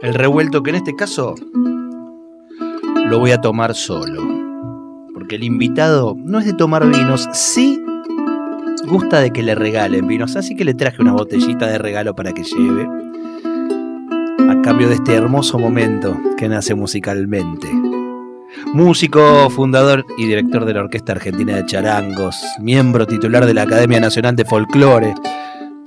El revuelto que en este caso lo voy a tomar solo. Porque el invitado no es de tomar vinos, sí gusta de que le regalen vinos. Así que le traje una botellita de regalo para que lleve. A cambio de este hermoso momento que nace musicalmente. Músico, fundador y director de la Orquesta Argentina de Charangos, miembro titular de la Academia Nacional de Folclore,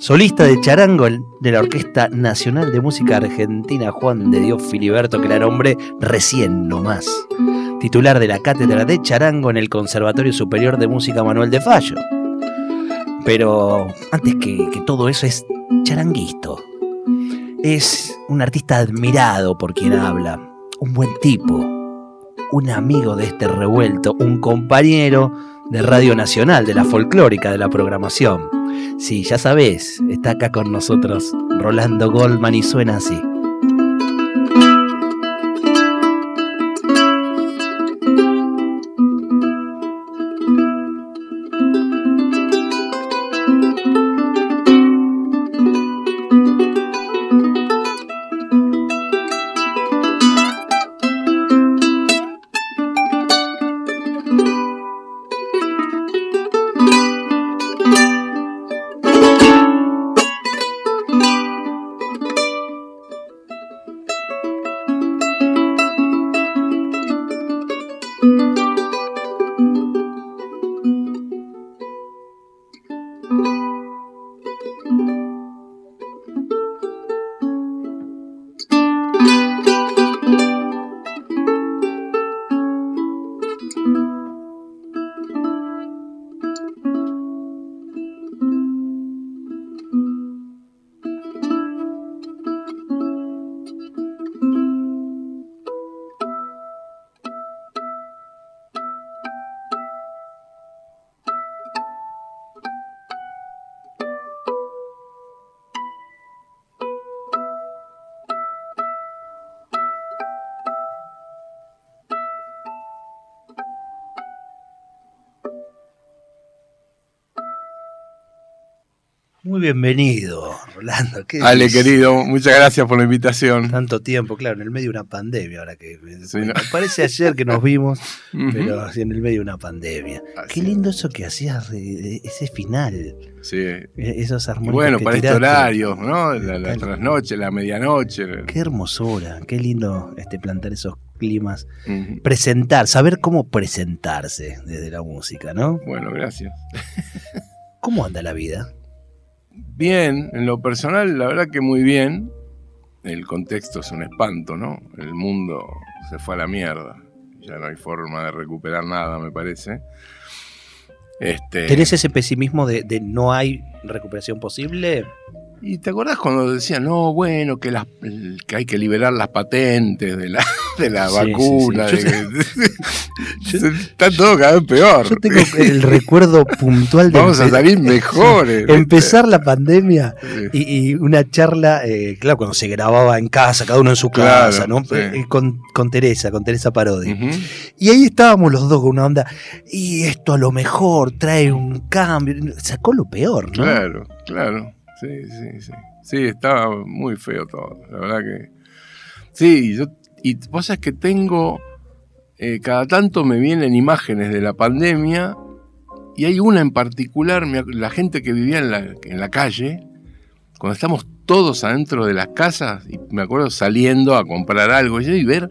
solista de charango de la Orquesta Nacional de Música Argentina Juan de Dios Filiberto, que era nombre recién nomás. Titular de la Cátedra de Charango en el Conservatorio Superior de Música Manuel de Fallo. Pero antes que, que todo eso es charanguisto. Es un artista admirado por quien habla, un buen tipo, un amigo de este revuelto, un compañero de Radio Nacional, de la folclórica, de la programación. Sí, ya sabés, está acá con nosotros Rolando Goldman y suena así. Muy bienvenido, Rolando. ¿Qué Ale, querido, muchas gracias por la invitación. Tanto tiempo, claro, en el medio de una pandemia, ahora que parece ayer que nos vimos, pero así en el medio de una pandemia. Qué lindo eso que hacías, ese final. Sí. E, esos armónicos. bueno, para este horario, ¿no? La, la trasnoche, la medianoche. Qué hermosura, qué lindo este, plantar esos climas. Presentar, saber cómo presentarse desde la música, ¿no? Bueno, gracias. ¿Cómo anda la vida? Bien, en lo personal, la verdad que muy bien. El contexto es un espanto, ¿no? El mundo se fue a la mierda. Ya no hay forma de recuperar nada, me parece. Este... ¿Tenés ese pesimismo de, de no hay recuperación posible? ¿Y te acordás cuando decían, no, bueno, que, las, que hay que liberar las patentes de la, de la vacuna? está todo cada vez peor. Yo tengo el recuerdo puntual de. Vamos a salir mejores. empezar la pandemia y, una charla, eh, claro, cuando se grababa en casa, cada uno en su casa, ¿no? Eh, con, con, Teresa, con Teresa Parodi. Y ahí estábamos los dos con una onda, y esto a lo mejor trae un cambio. Sacó lo peor, ¿no? Claro, claro. Sí, sí, sí. Sí, estaba muy feo todo. La verdad que. Sí, yo. Y vos sabés que tengo. Eh, cada tanto me vienen imágenes de la pandemia. Y hay una en particular, la gente que vivía en la, en la calle, cuando estamos todos adentro de las casas, y me acuerdo saliendo a comprar algo y ver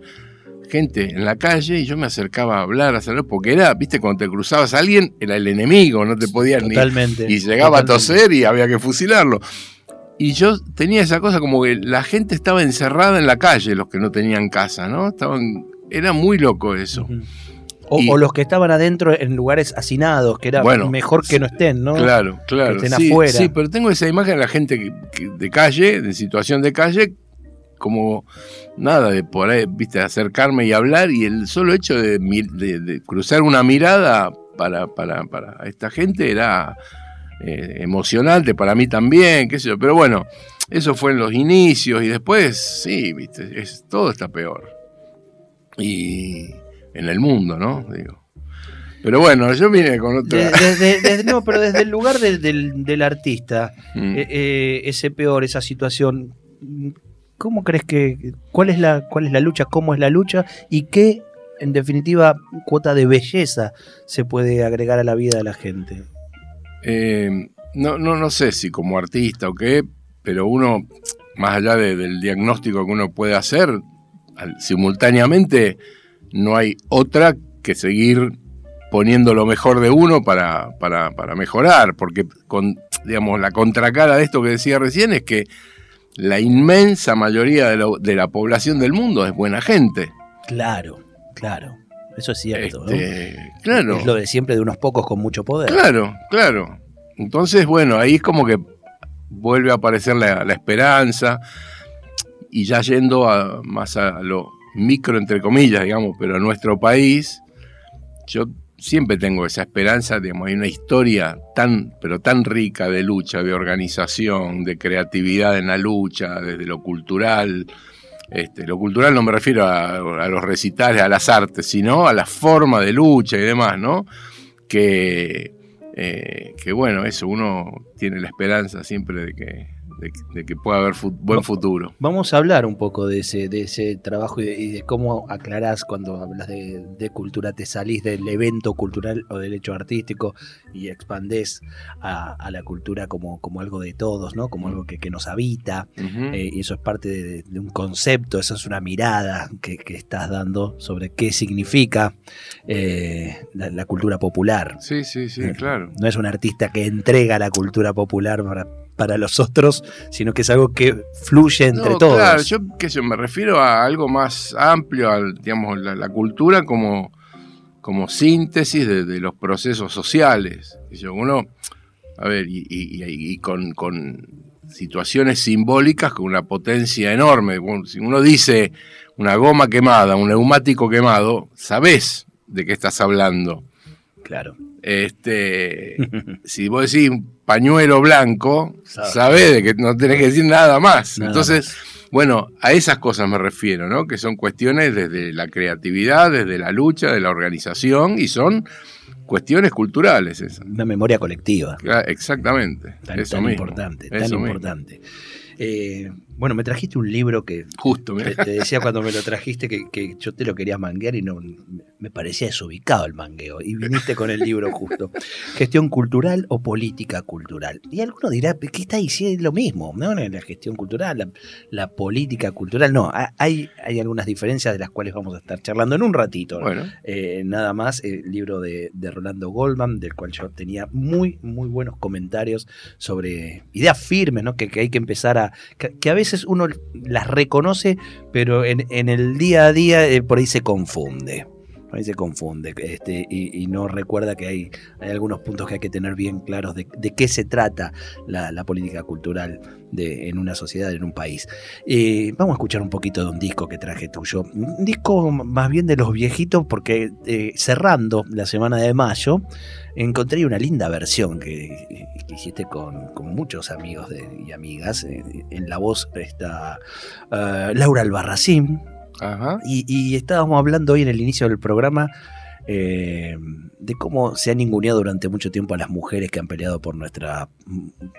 gente en la calle y yo me acercaba a hablar, a salir, porque era, viste, cuando te cruzabas a alguien, era el enemigo, no te podían totalmente, ni. Y llegaba a toser y había que fusilarlo. Y yo tenía esa cosa como que la gente estaba encerrada en la calle, los que no tenían casa, ¿no? Estaban. Era muy loco eso. O, los que estaban adentro en lugares hacinados, que era mejor que no estén, ¿no? Claro, claro. Que estén afuera. Sí, pero tengo esa imagen de la gente de calle, de situación de calle, como nada de por ahí, viste, acercarme y hablar y el solo hecho de, de cruzar una mirada para, para, para esta gente era eh, emocionante, para mí también, qué sé yo, pero bueno, eso fue en los inicios y después, sí, viste, es, todo está peor. Y en el mundo, ¿no? Digo. Pero bueno, yo vine con otra. no, pero desde el lugar del, artista, mm. eh, eh, ese peor, esa situación, ¿cómo crees que. Cuál es, la, ¿Cuál es la lucha? ¿Cómo es la lucha? ¿Y qué, en definitiva, cuota de belleza se puede agregar a la vida de la gente? Eh, no, no, no sé si como artista o qué, pero uno, más allá del diagnóstico que uno puede hacer, simultáneamente no hay otra que seguir poniendo lo mejor de uno para, para, mejorar, porque con, digamos, la contracara de esto que decía recién es que la inmensa mayoría de, la población del mundo es buena gente. Claro, claro. Eso es cierto. Este, claro. Es lo de siempre de unos pocos con mucho poder. Claro, claro. Entonces, bueno, ahí es como que vuelve a aparecer la, esperanza y ya yendo a, más a lo micro, entre comillas, digamos, pero a nuestro país, yo siempre tengo esa esperanza, digamos, hay una historia tan, pero tan rica de lucha, de organización, de creatividad en la lucha, desde lo cultural. Este, lo cultural no me refiero a, los recitales, a las artes, sino a la forma de lucha y demás, ¿no? Que, eh, que bueno, eso, uno tiene la esperanza siempre de que, de, que pueda haber buen futuro. Vamos a hablar un poco de ese, de ese trabajo y de, cómo aclarás cuando hablas de, cultura, te salís del evento cultural o del hecho artístico y expandés a, la cultura como, como algo de todos, ¿no? como algo que, nos habita. Eh, y eso es parte de, un concepto, esa es una mirada que, estás dando sobre qué significa eh, la, cultura popular. Sí, sí, sí, eh, claro. No es un artista que entrega la cultura popular para para los otros, sino que es algo que fluye entre todos. Claro, yo, qué sé, me refiero a algo más amplio, a, digamos, la, cultura como, como síntesis de, los procesos sociales. Uno, a ver, y, con, situaciones simbólicas con una potencia enorme. Si uno dice una goma quemada, un neumático quemado, sabés de qué estás hablando. Claro. Este, si vos decís pañuelo blanco, sabés de que no tenés que decir nada más. Entonces, bueno, a esas cosas me refiero, ¿no? Que son cuestiones desde la creatividad, desde la lucha, de la organización, y son cuestiones culturales esas. Una memoria colectiva. Exactamente. Tan, importante, tan importante. Eh, bueno, me trajiste un libro que. Justo, te, te, decía cuando me lo trajiste que, yo te lo quería manguear y no me parecía desubicado el mangueo. Y viniste con el libro justo. Gestión cultural o política cultural. Y alguno dirá, ¿qué está diciendo? lo mismo, ¿no? La gestión cultural, la, política cultural. No, hay, hay algunas diferencias de las cuales vamos a estar charlando en un ratito. Bueno. Eh, nada más, el libro de, Rolando Goldman, del cual yo tenía muy, muy buenos comentarios sobre ideas firmes, ¿no? Que, hay que empezar a. que a veces uno las reconoce, pero en, el día a día eh, por ahí se confunde. Ahí se confunde este, y, no recuerda que hay, algunos puntos que hay que tener bien claros de, qué se trata la, política cultural en una sociedad, en un país. Eh, vamos a escuchar un poquito de un disco que traje tuyo. Un disco más bien de los viejitos, porque eh, cerrando la semana de mayo, encontré una linda versión que, hiciste con, muchos amigos y amigas. Eh, en la voz está Laura Albarracín. Y, estábamos hablando hoy en el inicio del programa eh, de cómo se han ninguneado durante mucho tiempo a las mujeres que han peleado por nuestra,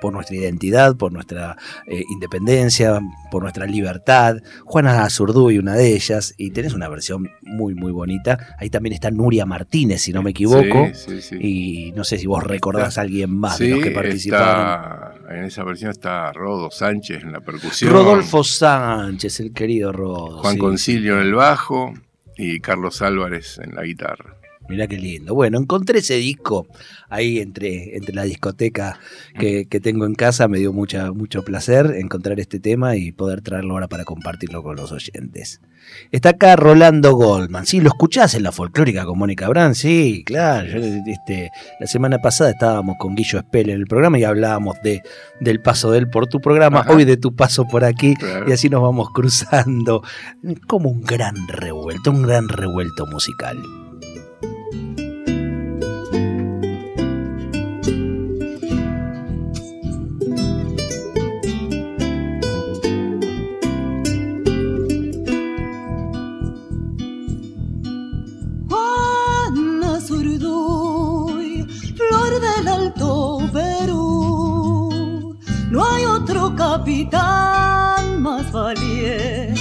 por nuestra identidad, por nuestra eh, independencia, por nuestra libertad. Juana Azurduy, una de ellas, y tenés una versión muy, muy bonita. Ahí también está Nuria Martínez, si no me equivoco. Y no sé si vos recordás a alguien más de los que participaron. En esa versión está Rodo Sánchez en la percusión. Rodolfo Sánchez, el querido Rodo. Juan Concilio en el bajo y Carlos Álvarez en la guitarra. Mirá qué lindo. Bueno, encontré ese disco ahí entre, entre la discoteca que, tengo en casa. Me dio mucha, mucho placer encontrar este tema y poder traerlo ahora para compartirlo con los oyentes. Está acá Rolando Goldman. Sí, lo escuchás en la folclórica con Mónica Brand. Sí, claro. este, la semana pasada estábamos con Guillo Espel en el programa y hablábamos de, del paso de él por tu programa, hoy de tu paso por aquí. Y así nos vamos cruzando como un gran revuelto, un gran revuelto musical. Capitán más valiente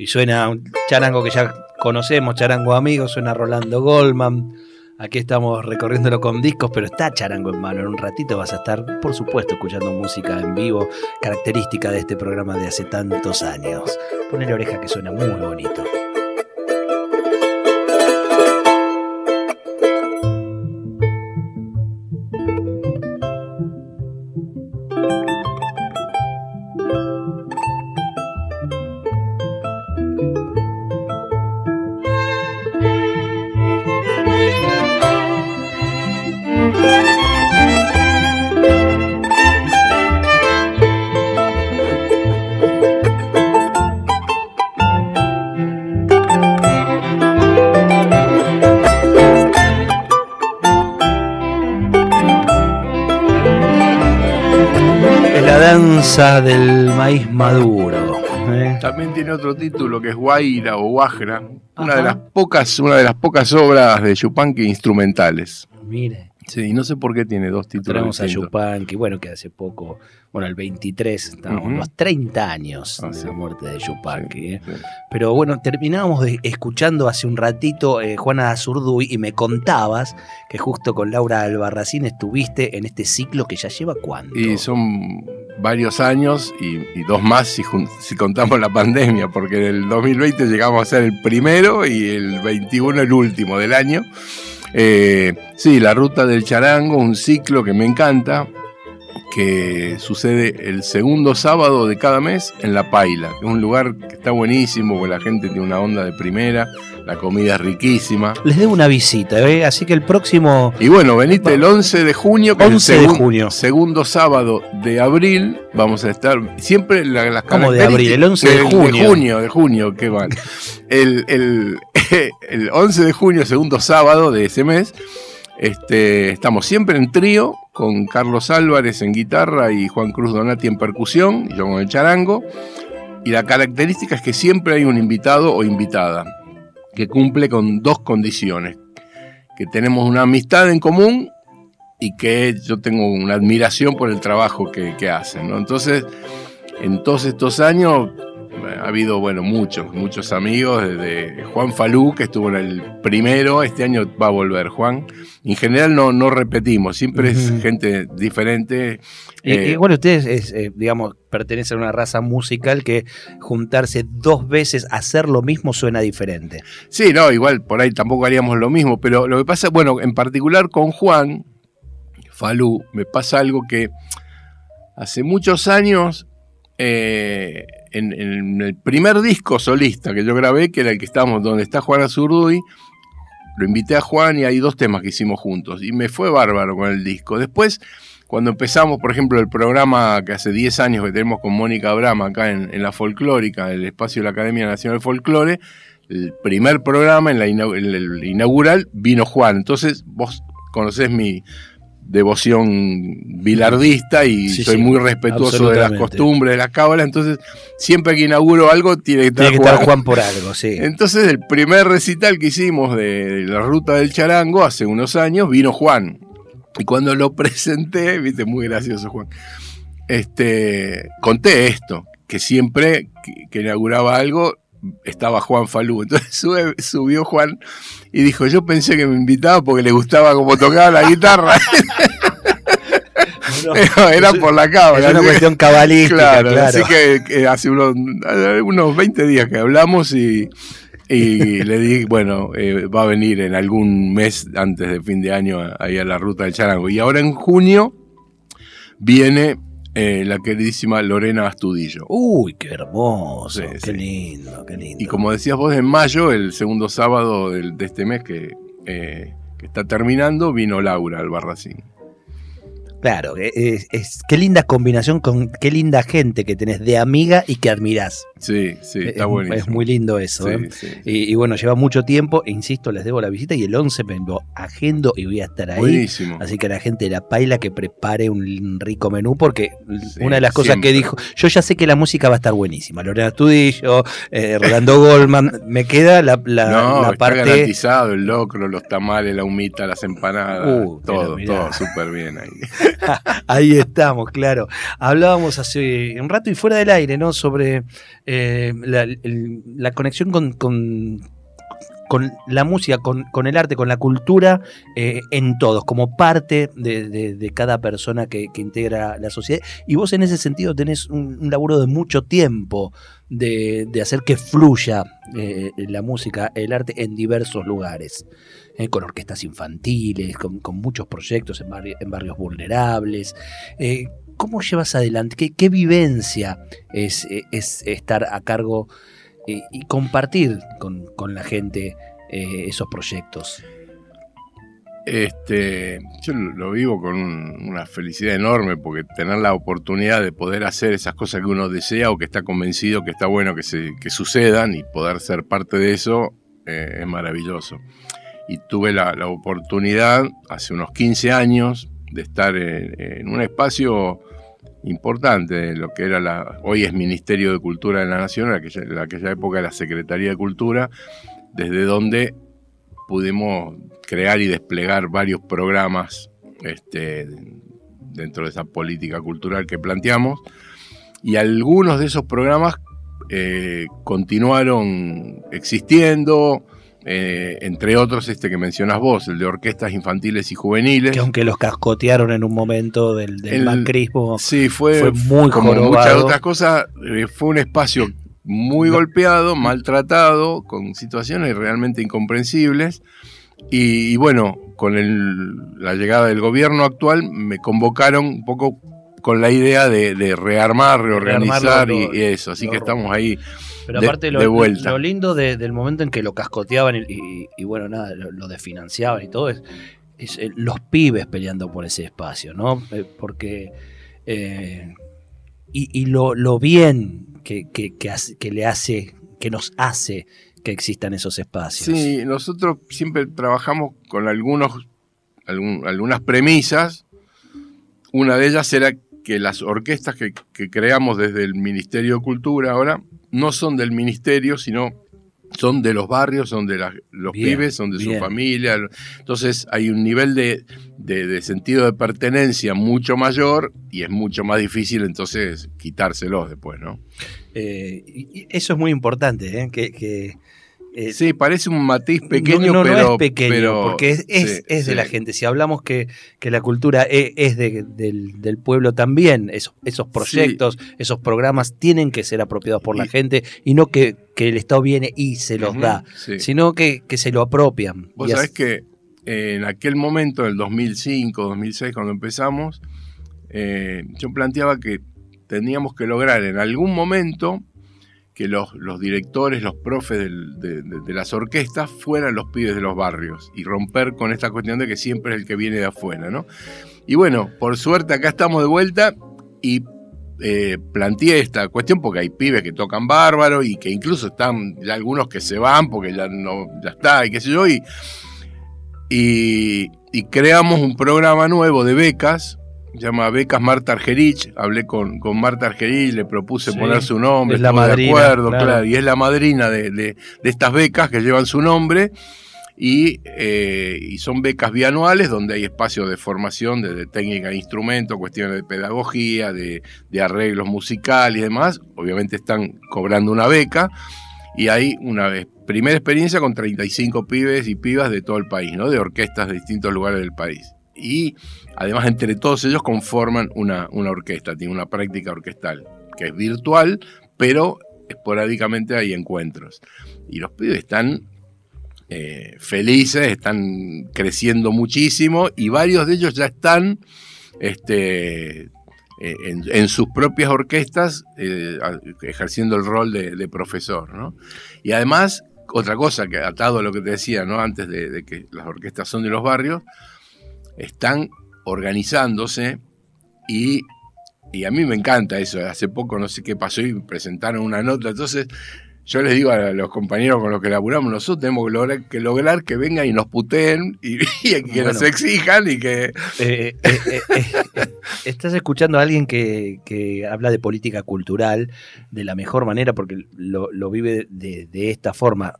Y suena un charango que ya conocemos, charango amigo, suena Rolando Goldman. Aquí estamos recorriéndolo con discos, pero está charango en mano. En un ratito vas a estar, por supuesto, escuchando música en vivo, característica de este programa de hace tantos años. Ponle oreja que suena muy bonito. Del maíz maduro. ¿eh? También tiene otro título que es Guaira o Guajra, una de las pocas, una de las pocas obras de Chupanqui instrumentales. Mire. Sí, no sé por qué tiene dos títulos. Tenemos a. Yupanqui, bueno, que hace poco, bueno, el 23, estábamos Ujú. los 30 años Ah, de sí. la muerte de Yupanqui. ¿eh? Sí. Pero bueno, terminábamos de- escuchando hace un ratito eh, Juana Azurduy y me contabas que justo con Laura Albarracín estuviste en este ciclo que ya lleva cuánto. Y son varios años y, y dos más si, si contamos la pandemia, porque en el 2020 llegamos a ser el primero y el 21 el último del año. Eh, sí, la ruta del charango, un ciclo que me encanta, que sucede el segundo sábado de cada mes en La Paila, que es un lugar que está buenísimo, porque la gente tiene una onda de primera, la comida es riquísima. Les debo una visita, ¿eh? así que el próximo Y bueno, venite el 11 de junio, que 11 es de el segun- junio. segundo sábado de abril. Vamos a estar siempre la- las ¿Cómo de abril? El 11 de De junio. junio, de junio, qué mal. El, el, el 11 de junio, segundo sábado de ese mes, este, estamos siempre en trío con Carlos Álvarez en guitarra y Juan Cruz Donati en percusión y yo con el charango. Y la característica es que siempre hay un invitado o invitada que cumple con dos condiciones. Que tenemos una amistad en común y que yo tengo una admiración por el trabajo que, hacen. Entonces, en todos estos años ha habido, bueno, muchos, muchos amigos, desde Juan Falú, que estuvo en el primero, este año va a volver Juan. En general no, no repetimos, siempre es gente diferente. Y, Eh, y bueno, ustedes, es, eh, digamos, pertenecen a una raza musical que juntarse dos veces hacer lo mismo suena diferente. Sí, no, igual por ahí tampoco haríamos lo mismo, pero lo que pasa, bueno, en particular con Juan Falú, me pasa algo que hace muchos años, eh, en, en el primer disco solista que yo grabé, que era el que estamos, donde está Juan Azurduy, lo invité a Juan y hay dos temas que hicimos juntos, y me fue bárbaro con el disco. Después, cuando empezamos, por ejemplo, el programa que hace 10 años que tenemos con Mónica Abrama acá en, en la folclórica, el espacio de la Academia Nacional de Folclore, el primer programa, en, la inau- en el inaugural, vino Juan. Entonces, vos conocés mi devoción bilardista y Sí, soy sí, muy respetuoso de las costumbres, de las cábalas. Entonces, siempre que inauguro algo, tiene que estar, Tiene que estar Juan. Por algo, sí. Entonces, el primer recital que hicimos de la ruta del charango hace unos años, vino Juan. Y cuando lo presenté, viste, muy gracioso Juan, este, conté esto, que siempre que, que inauguraba algo, estaba Juan Falú. Entonces sube- subió Juan y dijo, yo pensé que me invitaba porque le gustaba cómo tocaba la guitarra. No, era por la cámara. es una cuestión cabalística, Claro, claro. así que, que hace unos, unos 20 días que hablamos y, y le dije, bueno, eh, va a venir en algún mes antes de fin de año ahí a la ruta del charango. Y ahora en junio viene eh, la queridísima Lorena Astudillo. Uy, qué hermoso, Sí, qué sí. lindo, qué lindo. Y como decías vos, en mayo, el segundo sábado de este mes que, eh, que está terminando, vino Laura Albarracín. Claro, eh, es, es- qué linda combinación con qué linda gente que tenés de amiga y que admirás. Sí, sí, está es, buenísimo. es muy lindo eso. Sí, ¿eh? sí, sí. Y, y bueno, lleva mucho tiempo, e insisto, les debo la visita y el 11 me lo agendo y voy a estar ahí. Buenísimo. Así que la gente de la paila que prepare un rico menú, porque una de las cosas siempre. que dijo, yo ya sé que la música va a estar buenísima. Lorena Tudillo, eh, Rolando Goldman, me queda la, la, no, la está parte. garantizado el locro, los tamales, la humita, las empanadas, Uh, todo, todo súper bien ahí. Ahí estamos, claro. Hablábamos hace un rato y fuera del aire, ¿no? Sobre eh, la, conexión con, la música, con, el arte, con la cultura eh, en todos, como parte de, de- de cada persona que, integra la sociedad. Y vos en ese sentido tenés un, un laburo de mucho tiempo de, de hacer que fluya eh, la música, el arte en diversos lugares. Eh, con orquestas infantiles, con, muchos proyectos en, barri- en barrios vulnerables. Eh, ¿Cómo llevas adelante? ¿Qué, vivencia es, eh, es estar a cargo eh, y compartir con, la gente esos proyectos? Este, yo lo vivo con un- una felicidad enorme porque tener la oportunidad de poder hacer esas cosas que uno desea o que está convencido que está bueno que, sucedan y poder ser parte de eso es maravilloso. Y tuve la, la oportunidad hace unos 15 años de estar en, un espacio importante, lo que era la, hoy es Ministerio de Cultura de la Nación, en aquella, en aquella época era Secretaría de Cultura, desde donde pudimos crear y desplegar varios programas este, dentro de esa política cultural que planteamos. Y algunos de esos programas eh, continuaron existiendo, eh, entre otros este que mencionas vos, el de orquestas infantiles y juveniles. Que aunque los cascotearon en un momento del, del El- macrismo, Sí, fue, fue muy como jorobado. muchas otras cosas, eh, fue un espacio muy golpeado, maltratado, con situaciones realmente incomprensibles. Y, y bueno, con el- la llegada del gobierno actual me convocaron un poco con la idea de, de rearmar, reorganizar rearmarlo y, eso. Así que estamos ahí. Pero de- aparte lo, de vuelta. lo lindo de- del momento en que lo cascoteaban y, y- y bueno, nada, lo, lo desfinanciaban y todo es, es, los pibes peleando por ese espacio, ¿no? Eh, porque... eh, y, y lo, lo bien que, que- que hace- que le hace, que nos hace que existan esos espacios. Sí, nosotros siempre trabajamos con algunos, algún- algunas premisas. Una de ellas era que las orquestas que, que creamos desde el Ministerio de Cultura ahora no son del ministerio, sino son de los barrios, son de la- los Bien, pibes, son de bien. su familia. Entonces hay un nivel de, de- de sentido de pertenencia mucho mayor y es mucho más difícil entonces quitárselos después, ¿no? Eh, y- eso es muy importante, ¿eh? que, que, eh, Sí, parece un matiz pequeño, no, no, no pero... es pequeño, pero- porque es, es- sí, es de sí. la gente. Si hablamos que, que la cultura e- es, de- del, del pueblo también, esos, esos proyectos, esos programas tienen que ser apropiados por la gente y no que, que el Estado viene y se los da, sino que, que se lo apropian. Vos sabés que eh, en aquel momento, en el 2005, 2006, cuando empezamos, eh, yo planteaba que teníamos que lograr en algún momento que los, los directores, los profes de, de- las orquestas fueran los pibes de los barrios y romper con esta cuestión de que siempre es el que viene de afuera, ¿no? Y bueno, por suerte acá estamos de vuelta y eh, planteé esta cuestión porque hay pibes que tocan bárbaro y que incluso están ya algunos que se van porque ya no ya está y qué sé yo y, y, creamos un programa nuevo de becas llama Becas Marta Argerich hablé con, con Marta Argerich le propuse Sí, poner su nombre es la estuvo de madrina, acuerdo claro. claro, y es la madrina de, de- de estas becas que llevan su nombre y, eh, y son becas bianuales donde hay espacios de formación de, de técnica de instrumento, cuestiones de pedagogía, de, de arreglos musicales y demás. Obviamente están cobrando una beca y hay una vez, primera experiencia con 35 pibes y pibas de todo el país, ¿no? de orquestas de distintos lugares del país. Y además entre todos ellos conforman una, una orquesta, tiene una práctica orquestal que es virtual, pero esporádicamente hay encuentros. Y los pibes están eh, felices, están creciendo muchísimo y varios de ellos ya están este, eh, en, sus propias orquestas eh, ejerciendo el rol de, de profesor. ¿no? Y además, otra cosa que atado a lo que te decía ¿no? antes de, de que las orquestas son de los barrios, están organizándose y, y a mí me encanta eso. Hace poco no sé qué pasó y presentaron una nota, entonces yo les digo a los compañeros con los que laburamos, nosotros tenemos que lograr que, lograr que vengan y nos puteen y, y que nos exijan y que... Eh, eh, eh, eh, eh, estás escuchando a alguien que, que habla de política cultural de la mejor manera porque lo, lo vive de, de esta forma.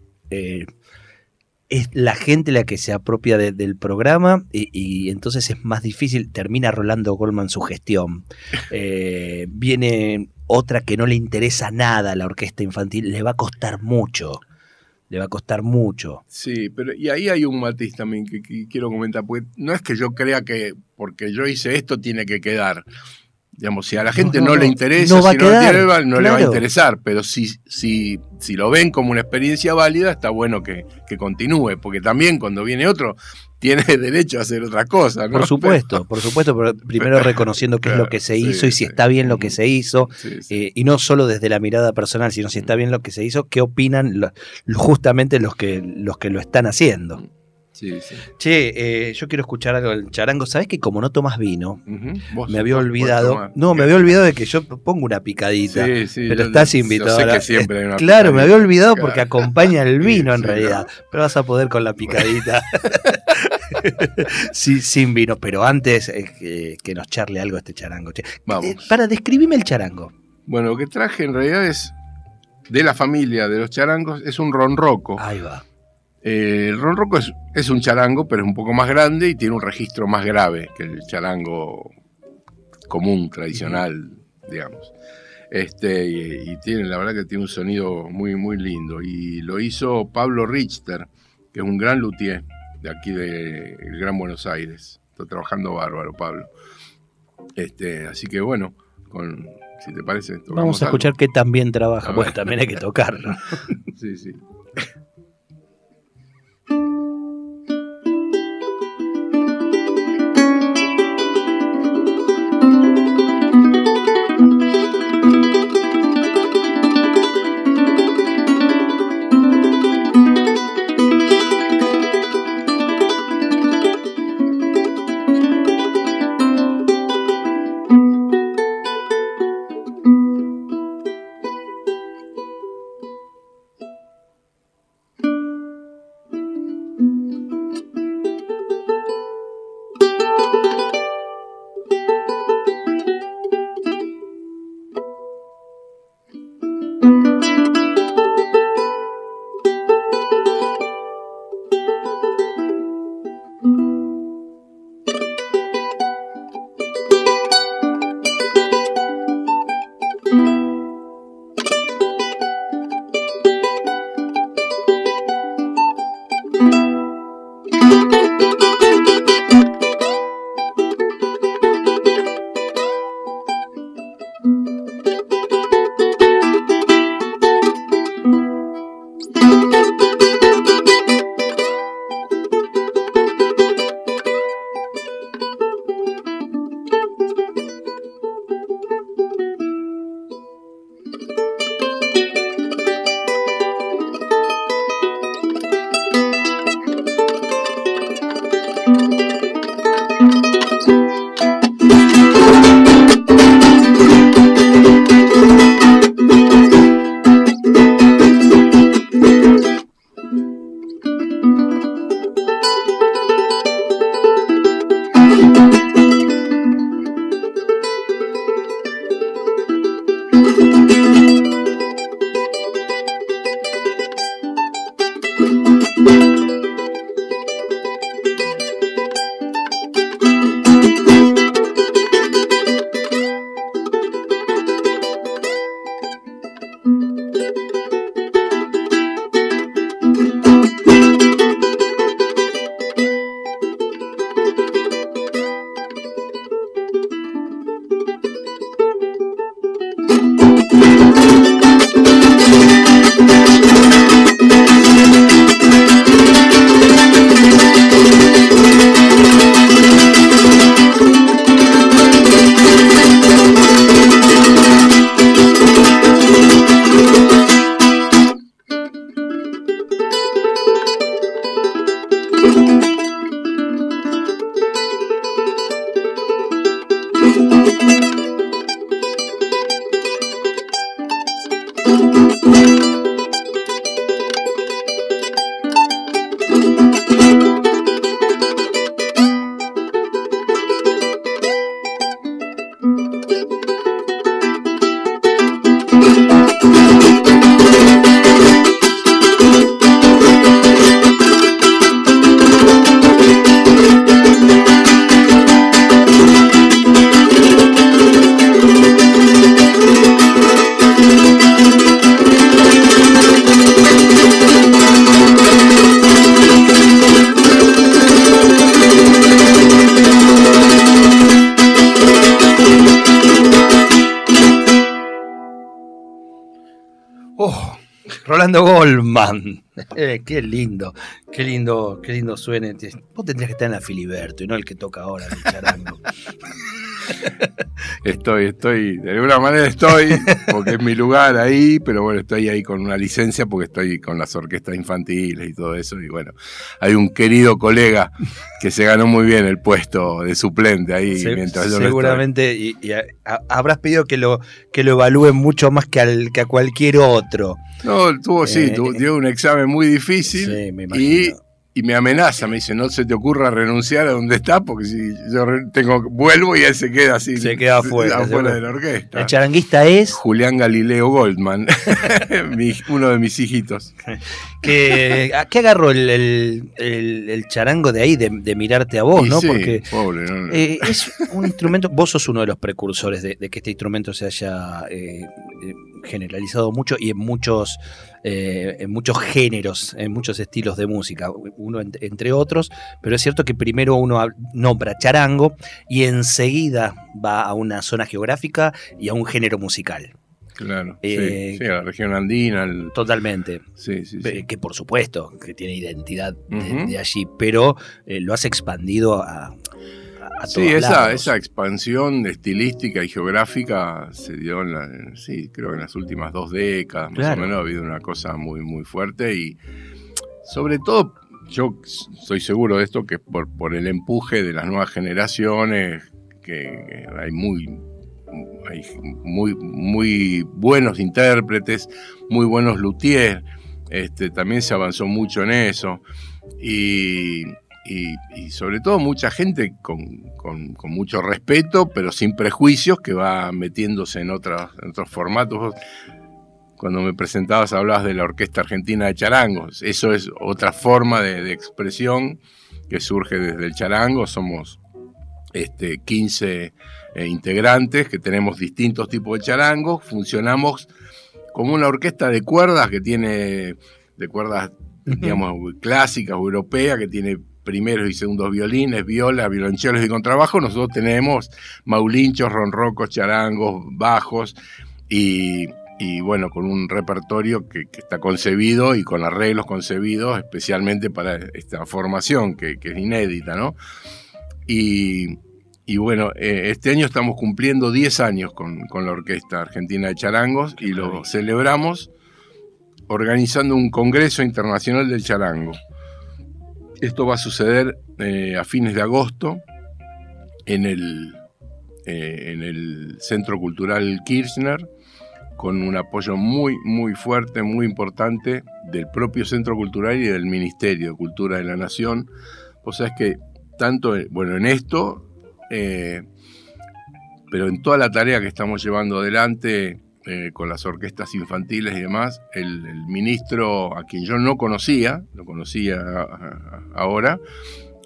Es la gente la que se apropia de- del programa y, y entonces es más difícil. Termina Rolando Goldman su gestión. Eh, viene otra que no le interesa nada a la orquesta infantil. Le va a costar mucho. Le va a costar mucho. Sí, pero y ahí hay un matiz también que, que quiero comentar, porque no es que yo crea que porque yo hice esto tiene que quedar. Digamos, si a la gente No, no, no, le interesa, No va si a no, le quedar, no le va a interesar, pero si, si, si lo ven como una experiencia válida, está bueno que, que continúe, porque también cuando viene otro, tiene derecho a hacer otra cosa, ¿no? Por supuesto, por supuesto, pero primero reconociendo qué es lo que se hizo sí, y si sí. está bien lo que se hizo, Sí, eh, y no solo desde la mirada personal, sino si está bien lo que se hizo, qué opinan lo- justamente los que, los que lo están haciendo. Sí, sí. Che, eh, yo quiero escuchar algo del charango. ¿Sabés que como no tomas vino, me había olvidado? No, me había olvidado de que yo pongo una picadita. Sí, sí, pero yo- estás invitado. sé que siempre hay una claro, me había olvidado Claro. porque acompaña el vino en realidad. Pero vas a poder con la picadita. sí, sin vino. Pero antes eh, que, que nos charle algo este charango. che. Vamos. Eh, para, describime el charango. Bueno, lo que traje en realidad es de la familia de los charangos, es un ronroco. Ahí va. Eh, el ronroco es, es un charango, pero es un poco más grande y tiene un registro más grave que el charango común, tradicional, digamos. Este, y, y tiene, la verdad que tiene un sonido muy, muy lindo. Y lo hizo Pablo Richter, que es un gran luthier de aquí del Gran Buenos Aires. Está trabajando bárbaro, Pablo. Este, así que bueno, con, si te parece. Vamos a escuchar algo. que también trabaja. Ver. también hay que tocarlo. Sí, sí. Rolando Goldman. Eh, qué lindo, qué lindo, qué lindo suene. Vos tendrías que estar en la Filiberto y no el que toca ahora el charango. Estoy, estoy, de alguna manera estoy, porque es mi lugar ahí, pero bueno, estoy ahí con una licencia porque estoy con las orquestas infantiles y todo eso. Y bueno, hay un querido colega que se ganó muy bien el puesto de suplente ahí Se- mientras yo no seguramente y, y a- a- habrás pedido que lo, que lo evalúen mucho más que, al, que a cualquier otro. No, tuvo, sí, Eh, tuvo- dio un examen muy difícil Sí, me y, y me amenaza, me dice, no se te ocurra renunciar a donde estás, porque si yo tengo, vuelvo y él se queda así. Se queda afuera. afuera de la orquesta. El charanguista es... Julián Galileo Goldman, uno de mis hijitos. que, ¿Qué agarró el, charango de ahí, de, mirarte a vos, no? porque pobre, eh, es un instrumento, vos sos uno de los precursores de, que este instrumento se haya eh, generalizado mucho y en muchos eh, en muchos géneros, en muchos estilos de música, uno entre otros, pero es cierto que primero uno nombra charango y enseguida va a una zona geográfica y a un género musical. Claro, sí, eh, a la región andina. Totalmente. Sí, sí, Que por supuesto, que tiene identidad de, allí, pero eh, lo has expandido a, sí, esa, esa, expansión estilística y geográfica se dio en la, sí, creo en las últimas dos décadas, más o menos, ha habido una cosa muy, muy fuerte y sobre todo yo estoy seguro de esto que por, por el empuje de las nuevas generaciones, que, hay muy hay muy, muy buenos intérpretes, muy buenos luthiers, este, también se avanzó mucho en eso. Y, y, sobre todo mucha gente con, mucho respeto, pero sin prejuicios, que va metiéndose en, otros formatos. Cuando me presentabas hablabas de la Orquesta Argentina de Charangos. Eso es otra forma de, expresión que surge desde el charango. Somos este, 15 eh, integrantes que tenemos distintos tipos de charangos. Funcionamos como una orquesta de cuerdas que tiene, de cuerdas, digamos, clásicas, europeas, que tiene primeros y segundos violines, viola, violonchelos y contrabajo, nosotros tenemos maulinchos, ronrocos, charangos, bajos y, bueno, con un repertorio que, está concebido y con arreglos concebidos especialmente para esta formación que, es inédita, ¿no? Y, bueno, eh, este año estamos cumpliendo 10 años con, con la Orquesta Argentina de Charangos y lo celebramos organizando un Congreso Internacional del Charango. Esto va a suceder eh, a fines de agosto en el, eh, en el Centro Cultural Kirchner, con un apoyo muy, muy fuerte, muy importante del propio Centro Cultural y del Ministerio de Cultura de la Nación. O sea, es que tanto, bueno, en esto, eh, pero en toda la tarea que estamos llevando adelante, eh, con las orquestas infantiles y demás, el, ministro a quien yo no conocía, lo conocía ahora,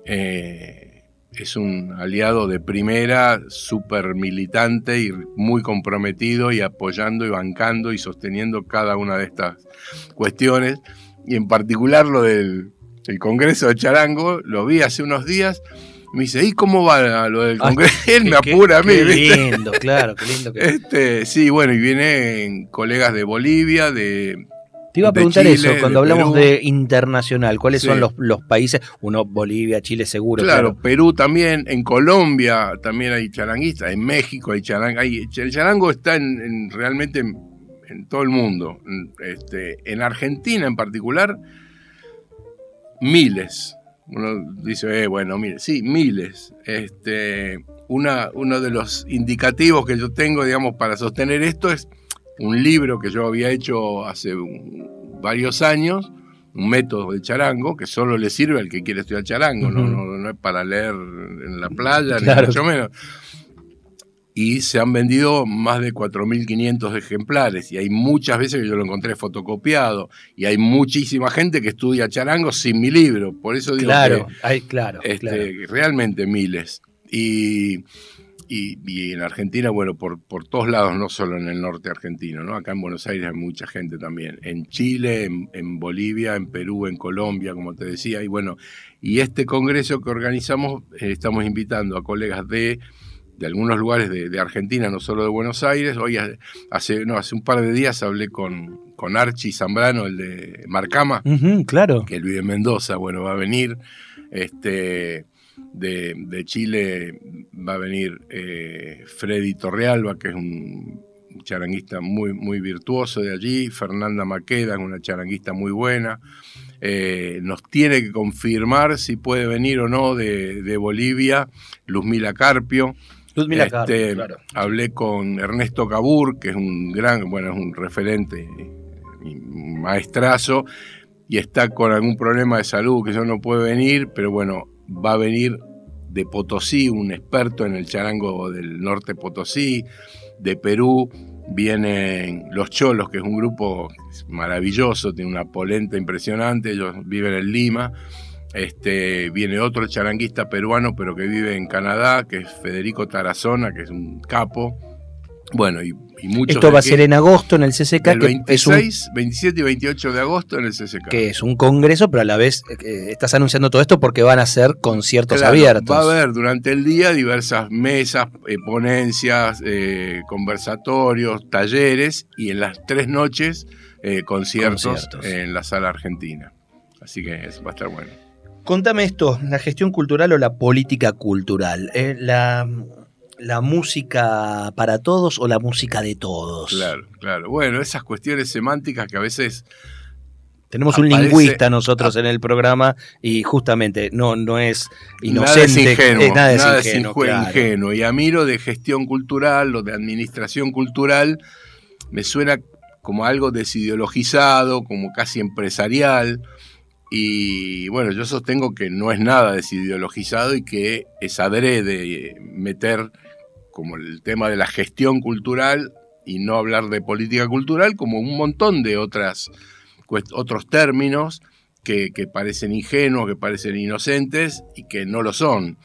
eh, es un aliado de primera, súper militante y muy comprometido y apoyando y bancando y sosteniendo cada una de estas cuestiones. Y en particular lo del Congreso de Charango, lo vi hace unos días me dice, ¿y cómo va lo del Congreso? Él me apura a mí. Qué lindo, claro, qué lindo. Este, sí, bueno, y vienen colegas de Bolivia, de. Te iba a preguntar eso, cuando hablamos de internacional, ¿cuáles son los, países? Uno, Bolivia, Chile seguro. Claro, Perú también, en Colombia también hay charanguistas, en México hay charango. el charango está en, realmente en, todo el mundo. Este, en Argentina en particular, miles uno dice, eh, bueno, mire, sí, miles. Este, una, uno de los indicativos que yo tengo, digamos, para sostener esto es un libro que yo había hecho hace varios años, un método de charango, que solo le sirve al que quiere estudiar charango, no, no, es para leer en la playa, ni mucho menos y se han vendido más de 4.500 ejemplares y hay muchas veces que yo lo encontré fotocopiado y hay muchísima gente que estudia charango sin mi libro, por eso digo claro, hay, claro, este, realmente miles. Y, y, en Argentina, bueno, por, por todos lados, no solo en el norte argentino, ¿no? Acá en Buenos Aires hay mucha gente también. En Chile, en, Bolivia, en Perú, en Colombia, como te decía. Y bueno, y este congreso que organizamos, eh, estamos invitando a colegas de de algunos lugares de, Argentina, no solo de Buenos Aires. Hoy hace, no, hace un par de días hablé con, con Archie Zambrano, el de Marcama, claro. que él vive en Mendoza, bueno, va a venir. Este, de, Chile va a venir eh, Freddy Torrealba, que es un charanguista muy, muy virtuoso de allí, Fernanda Maqueda, una charanguista muy buena. Eh, nos tiene que confirmar si puede venir o no de, de Bolivia Luzmila Carpio, este, hablé con Ernesto Cabur, que es un gran, bueno, es un referente, un maestrazo, y está con algún problema de salud que yo no puede venir, pero bueno, va a venir de Potosí, un experto en el charango del norte Potosí, de Perú, vienen Los Cholos, que es un grupo maravilloso, tiene una polenta impresionante, ellos viven en Lima. Este, viene otro charanguista peruano, pero que vive en Canadá, que es Federico Tarazona, que es un capo. Bueno, y, muchos. Esto va a ser en agosto en el CCK. El 26, 27 y 28 de agosto en el CCK. Que es un congreso, pero a la vez eh, estás anunciando todo esto porque van a ser conciertos abiertos. Va a haber durante el día diversas mesas, eh, ponencias, eh, conversatorios, talleres y en las tres noches conciertos, en la sala argentina. Así que eso va a estar bueno. Contame esto, la gestión cultural o la política cultural. la la música para todos o la música de todos. Claro, claro. Bueno, esas cuestiones semánticas que a veces... Tenemos un lingüista nosotros en el programa y justamente no, no es inocente. Nada es ingenuo. es ingenuo, Y a mí lo de gestión cultural, o de administración cultural, me suena como algo desideologizado, como casi empresarial. Y bueno, yo sostengo que no es nada desideologizado y que es adrede meter como el tema de la gestión cultural y no hablar de política cultural, como un montón de otras, otros términos que, parecen ingenuos, que parecen inocentes y que no lo son.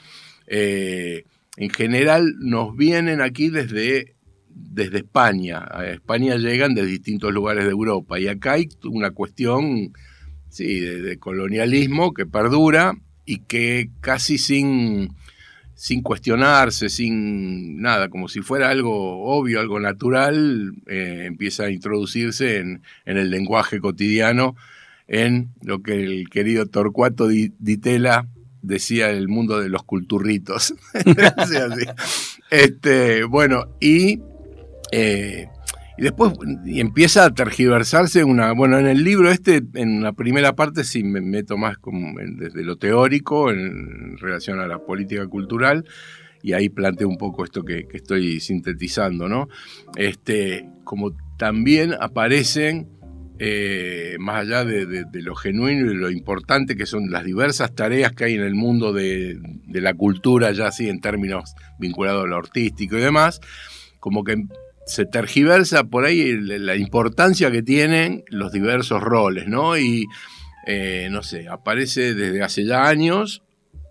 Eh, en general nos vienen aquí desde, desde España. A España llegan de distintos lugares de Europa y acá hay una cuestión sí, de colonialismo que perdura y que casi sin sin cuestionarse, sin nada, como si fuera algo obvio, algo natural, eh, empieza a introducirse en, el lenguaje cotidiano, en lo que el querido Torcuato Ditela decía el mundo de los culturritos. este, bueno, y eh, y después empieza a tergiversarse una. Bueno, en el libro este, en la primera parte, sí me meto más como desde lo teórico en relación a la política cultural. Y ahí planteo un poco esto que, estoy sintetizando, ¿no? Este, como también aparecen, eh, más allá de, lo genuino y lo importante que son las diversas tareas que hay en el mundo de, de la cultura, ya así en términos vinculados a lo artístico y demás, como que se tergiversa por ahí la importancia que tienen los diversos roles, ¿no? Y, eh, no sé, aparece desde hace ya años,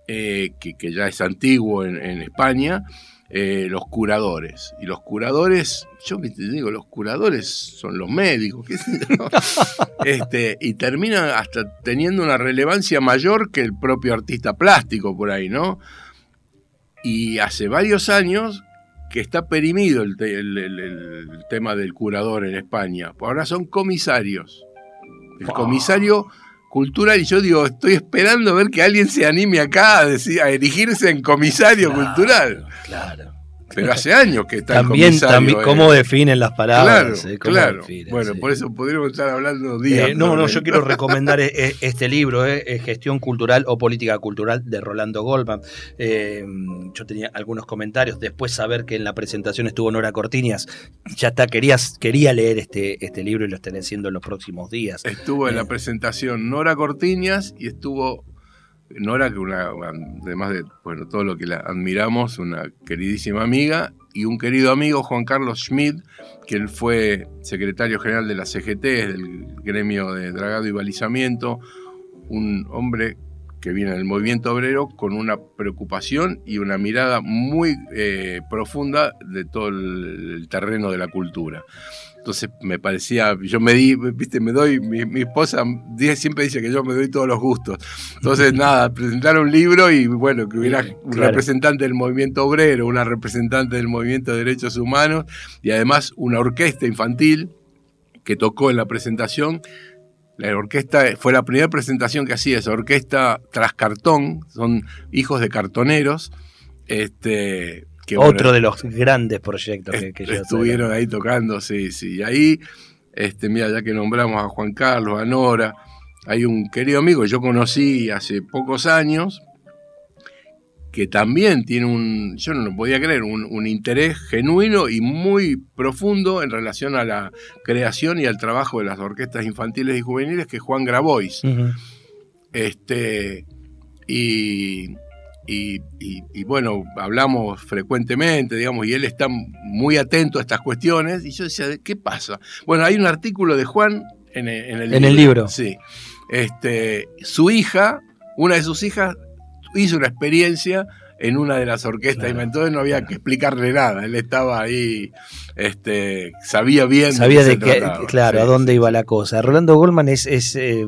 eh, que, ya es antiguo en, España, eh, los curadores. Y los curadores, yo te digo, los curadores son los médicos, ¿qué este, y terminan hasta teniendo una relevancia mayor que el propio artista plástico por ahí, ¿no? Y hace varios años que está perimido el, tema del curador en España. Ahora son comisarios. El comisario cultural, y yo digo, estoy esperando a ver que alguien se anime acá a, decir, a erigirse en comisario cultural. Claro. Pero hace años que está también, el También, ¿cómo definen las palabras? Claro, eh? claro. bueno, por eso podríamos estar hablando días. Eh, no, no, yo quiero recomendar eh, este libro, Gestión Cultural o Política Cultural de Rolando Goldman. yo tenía algunos comentarios, después saber que en la presentación estuvo Nora Cortiñas, ya está, querías, quería leer este, este libro y lo estaré haciendo en los próximos días. Estuvo en la presentación Nora Cortiñas y estuvo Nora, que una, además de bueno, todo lo que la admiramos, una queridísima amiga, y un querido amigo, Juan Carlos Schmidt, él fue secretario general de la CGT, del gremio de dragado y balizamiento, un hombre que viene del movimiento obrero con una preocupación y una mirada muy eh, profunda de todo el terreno de la cultura. Entonces me parecía, yo me di, viste, me doy, mi, esposa siempre dice que yo me doy todos los gustos. Entonces, nada, presentar un libro y bueno, que hubiera un representante del movimiento obrero, una representante del movimiento de derechos humanos y además una orquesta infantil que tocó en la presentación. La orquesta fue la primera presentación que hacía esa orquesta tras cartón, son hijos de cartoneros. Este, otro de los grandes proyectos que, que estuvieron ahí tocando, sí, sí. Y ahí, este, mira, ya que nombramos a Juan Carlos, a Nora, hay un querido amigo que yo conocí hace pocos años, que también tiene un, yo no lo podía creer, un, un, interés genuino y muy profundo en relación a la creación y al trabajo de las orquestas infantiles y juveniles, que es Juan Grabois. Este, y, y, bueno, hablamos frecuentemente, digamos, y él está muy atento a estas cuestiones. Y yo decía, ¿qué pasa? Bueno, hay un artículo de Juan en el, en libro. el libro. Sí. Este, su hija, una de sus hijas, hizo una experiencia en una de las orquestas y entonces no había que explicarle nada. Él estaba ahí, este, sabía bien. Sabía de, qué, claro, a dónde iba la cosa. Rolando Goldman es, es eh,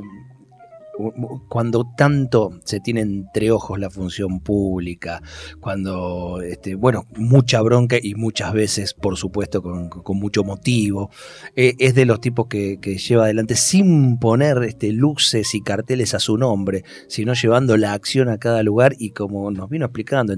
cuando tanto se tiene entre ojos la función pública, cuando, este, bueno, mucha bronca y muchas veces, por supuesto, con, mucho motivo, eh, es de los tipos que, lleva adelante sin poner este, luces y carteles a su nombre, sino llevando la acción a cada lugar y como nos vino explicando,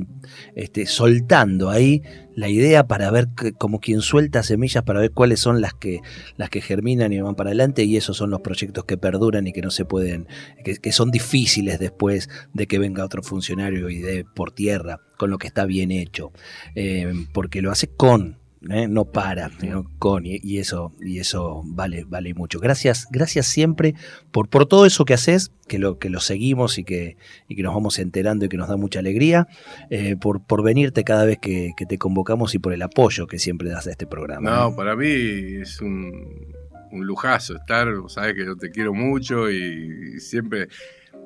este, soltando ahí la idea para ver como quien suelta semillas para ver cuáles son las que las que germinan y van para adelante y esos son los proyectos que perduran y que no se pueden que, son difíciles después de que venga otro funcionario y de por tierra con lo que está bien hecho. Eh, porque lo hace con ¿eh? no para, con, y, eso, y eso vale, vale mucho. Gracias, gracias siempre por, por todo eso que haces, que lo, que lo seguimos y que, y que nos vamos enterando y que nos da mucha alegría, eh, por, por venirte cada vez que, te convocamos y por el apoyo que siempre das a este programa. No, ¿eh? para mí es un, un lujazo estar, sabes que yo te quiero mucho y siempre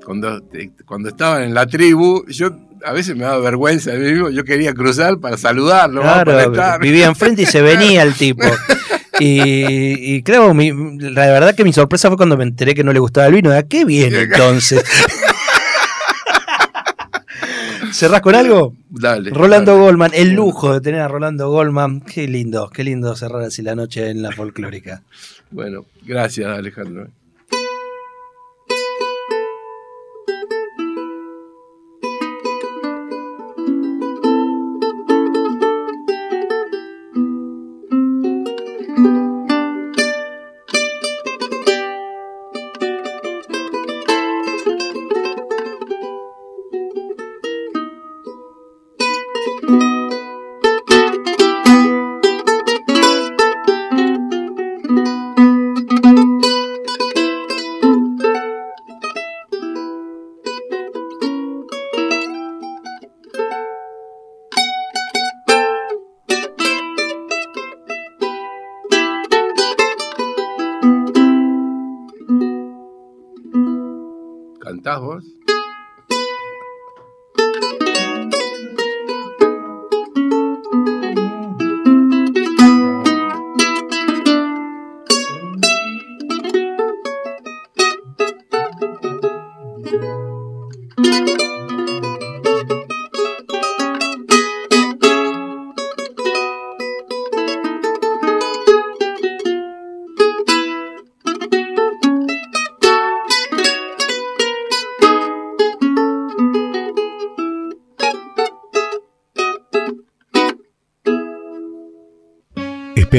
cuando, cuando estaban en la tribu, yo a veces me daba vergüenza mismo, yo quería cruzar para saludarlo. Claro, vivía enfrente y se venía el tipo. Y, claro, la verdad que mi sorpresa fue cuando me enteré que no le gustaba el vino. ¿A qué viene entonces? ¿Cerrás con algo? Dale. Rolando Goldman, el lujo de tener a Rolando Goldman. Qué lindo, qué lindo cerrar así la noche en la folclórica. Bueno, gracias Alejandro. invitados.